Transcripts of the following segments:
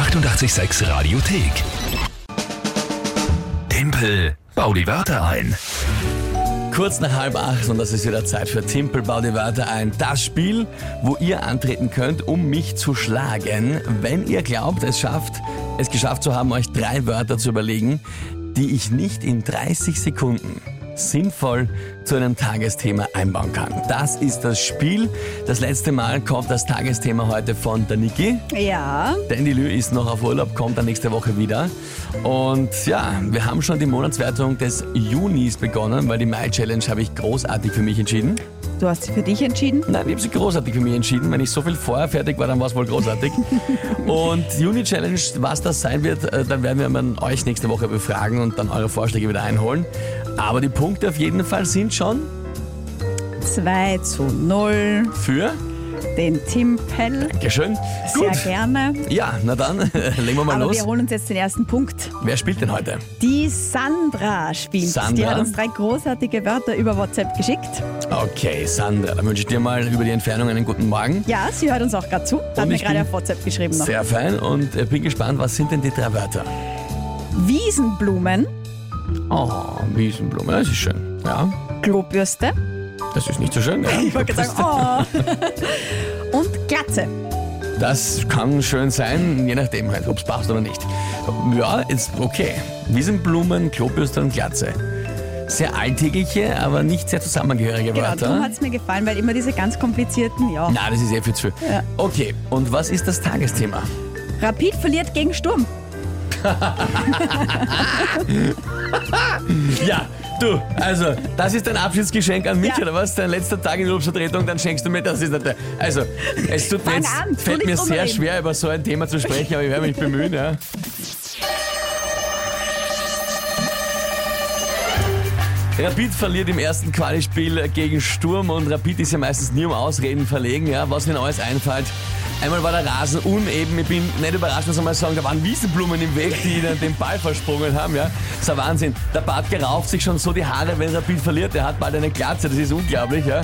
886 Radiothek. Tempel, bau die Wörter ein. Kurz nach halb acht und das ist wieder Zeit für Timpel, bau die Wörter ein. Das Spiel, wo ihr antreten könnt, um mich zu schlagen, wenn ihr glaubt, es schafft, es geschafft zu haben, euch drei Wörter zu überlegen, die ich nicht in 30 Sekunden sinnvoll zu einem Tagesthema einbauen kann. Das ist das Spiel. Das letzte Mal kommt das Tagesthema heute von der Niki. Ja, Dandy Lü ist noch auf Urlaub, kommt dann nächste Woche wieder. Und ja, wir haben schon die Monatswertung des Junis begonnen, weil die Mai-Challenge habe ich großartig für mich entschieden. Du hast dich für dich entschieden. Nein, ich habe sie großartig für mich entschieden. Wenn ich so viel vorher fertig war, dann war es wohl großartig. und Juni-Challenge, was das sein wird, äh, dann werden wir mal euch nächste Woche befragen und dann eure Vorschläge wieder einholen. Aber die Punkte auf jeden Fall sind schon 2 zu 0. für. Den Timpel. Dankeschön. Sehr Gut. gerne. Ja, na dann, legen wir mal Aber los. wir holen uns jetzt den ersten Punkt. Wer spielt denn heute? Die Sandra spielt. Sandra? Die hat uns drei großartige Wörter über WhatsApp geschickt. Okay, Sandra, dann wünsche ich dir mal über die Entfernung einen guten Morgen. Ja, sie hört uns auch gerade zu. Hat mir gerade auf WhatsApp geschrieben noch. Sehr fein und äh, bin gespannt, was sind denn die drei Wörter? Wiesenblumen, Oh, Wiesenblume, das ist schön. Ja, Klobürste. Das ist nicht so schön. Ja. Ich wollte gerade sagen, oh. Und Glatze. Das kann schön sein, je nachdem halt, ob es passt oder nicht. Ja, ist okay. Wiesenblumen, Klobürste und Glatze. Sehr alltägliche, aber nicht sehr zusammengehörige Genau, darum Wörter. hat es mir gefallen, weil immer diese ganz komplizierten, ja. Na, das ist eh viel zu viel. Ja. Okay, und was ist das Tagesthema? Rapid verliert gegen Sturm. Ja, du, also, das ist dein Abschiedsgeschenk an mich, Ja. oder was? Dein letzter Tag in der Urlaubsvertretung, dann schenkst du mir das. Ist nicht der, also, es tut mir Fang jetzt, an, tu fällt nicht mir drum sehr reden. schwer, über so ein Thema zu sprechen, aber ich werde mich bemühen, ja. Rapid verliert im ersten Qualispiel gegen Sturm und Rapid ist ja meistens nie um Ausreden verlegen, ja, was ihnen alles einfällt. Einmal war der Rasen uneben, ich bin nicht überrascht, dass einmal sagen, da waren Wiesenblumen im Weg, die ihnen den Ball versprungen haben, ja. Das ist ein Wahnsinn. Der Bart gerauft sich schon so die Haare, wenn Rapid verliert, der hat bald eine Glatze, das ist unglaublich, ja.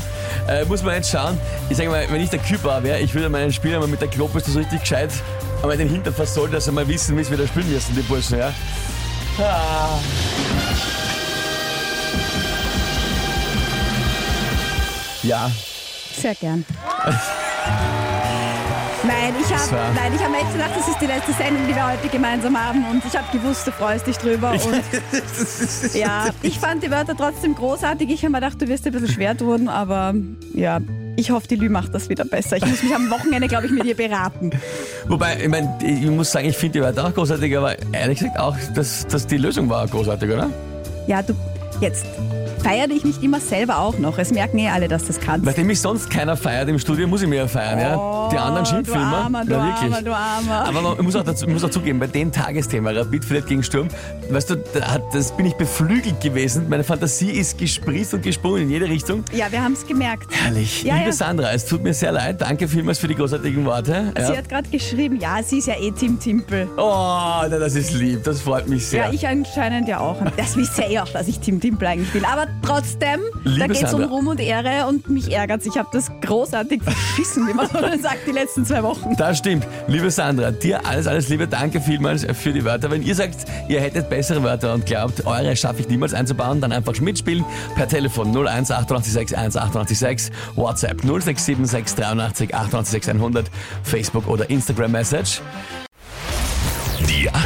Äh, muss man jetzt schauen. Ich sage mal, wenn ich der Küper wäre, ich würde meinen Spieler mal mit der Klopiste so richtig gescheit einmal den Hintern versollt, dass sie mal wissen, wie sie wieder spielen müssen, die Burschen, ja. Ah. Ja, Sehr gern. Nein, ich habe nein, ich habe mir echt gedacht, das ist die letzte Sendung, die wir heute gemeinsam haben und ich habe gewusst, du freust dich drüber und ja, ich fand die Wörter trotzdem großartig. Ich habe mir gedacht, du wirst dir ein bisschen schwer tun, aber ja, ich hoffe, die Lü macht das wieder besser. Ich muss mich am Wochenende, glaube ich, mit ihr beraten. Wobei, ich meine, ich muss sagen, ich finde die Wörter auch großartig, aber ehrlich gesagt auch, dass, dass die Lösung war großartig, oder? Ja, du jetzt feier dich nicht immer selber auch noch. Es merken eh alle, dass das kannst. Nachdem mich sonst keiner feiert im Studio, muss ich mir ja feiern, ja? Die anderen schimpfen du. Armer, du Na, Armer, wirklich. du Armer. Aber man muss auch, dazu, muss auch zugeben, bei dem Tagesthema, Rapid verliert gegen Sturm, weißt du, da das bin ich beflügelt gewesen. Meine Fantasie ist gesprießt und gesprungen in jede Richtung. Ja, wir haben es gemerkt. Herrlich. Ja, Liebe ja. Sandra, es tut mir sehr leid. Danke vielmals für die großartigen Worte. Sie Ja. hat gerade geschrieben, ja, sie ist ja eh Team Timpel. Oh, das ist lieb. Das freut mich sehr. Ja, ich anscheinend ja auch. Das wisst ihr eh auch, dass ich Team Timpel eigentlich bin. Aber trotzdem, Liebe da geht es um. Ruhm und Ehre und mich ärgert Ich habe das großartig verschissen, wie man so sagt, die letzten zwei Wochen. Das stimmt. Liebe Sandra, dir alles, alles Liebe. Danke vielmals für die Wörter. Wenn ihr sagt, ihr hättet bessere Wörter und glaubt, eure schaffe ich niemals einzubauen, dann einfach mitspielen per Telefon 01 886 1 WhatsApp 0676 83 88 100, Facebook oder Instagram Message.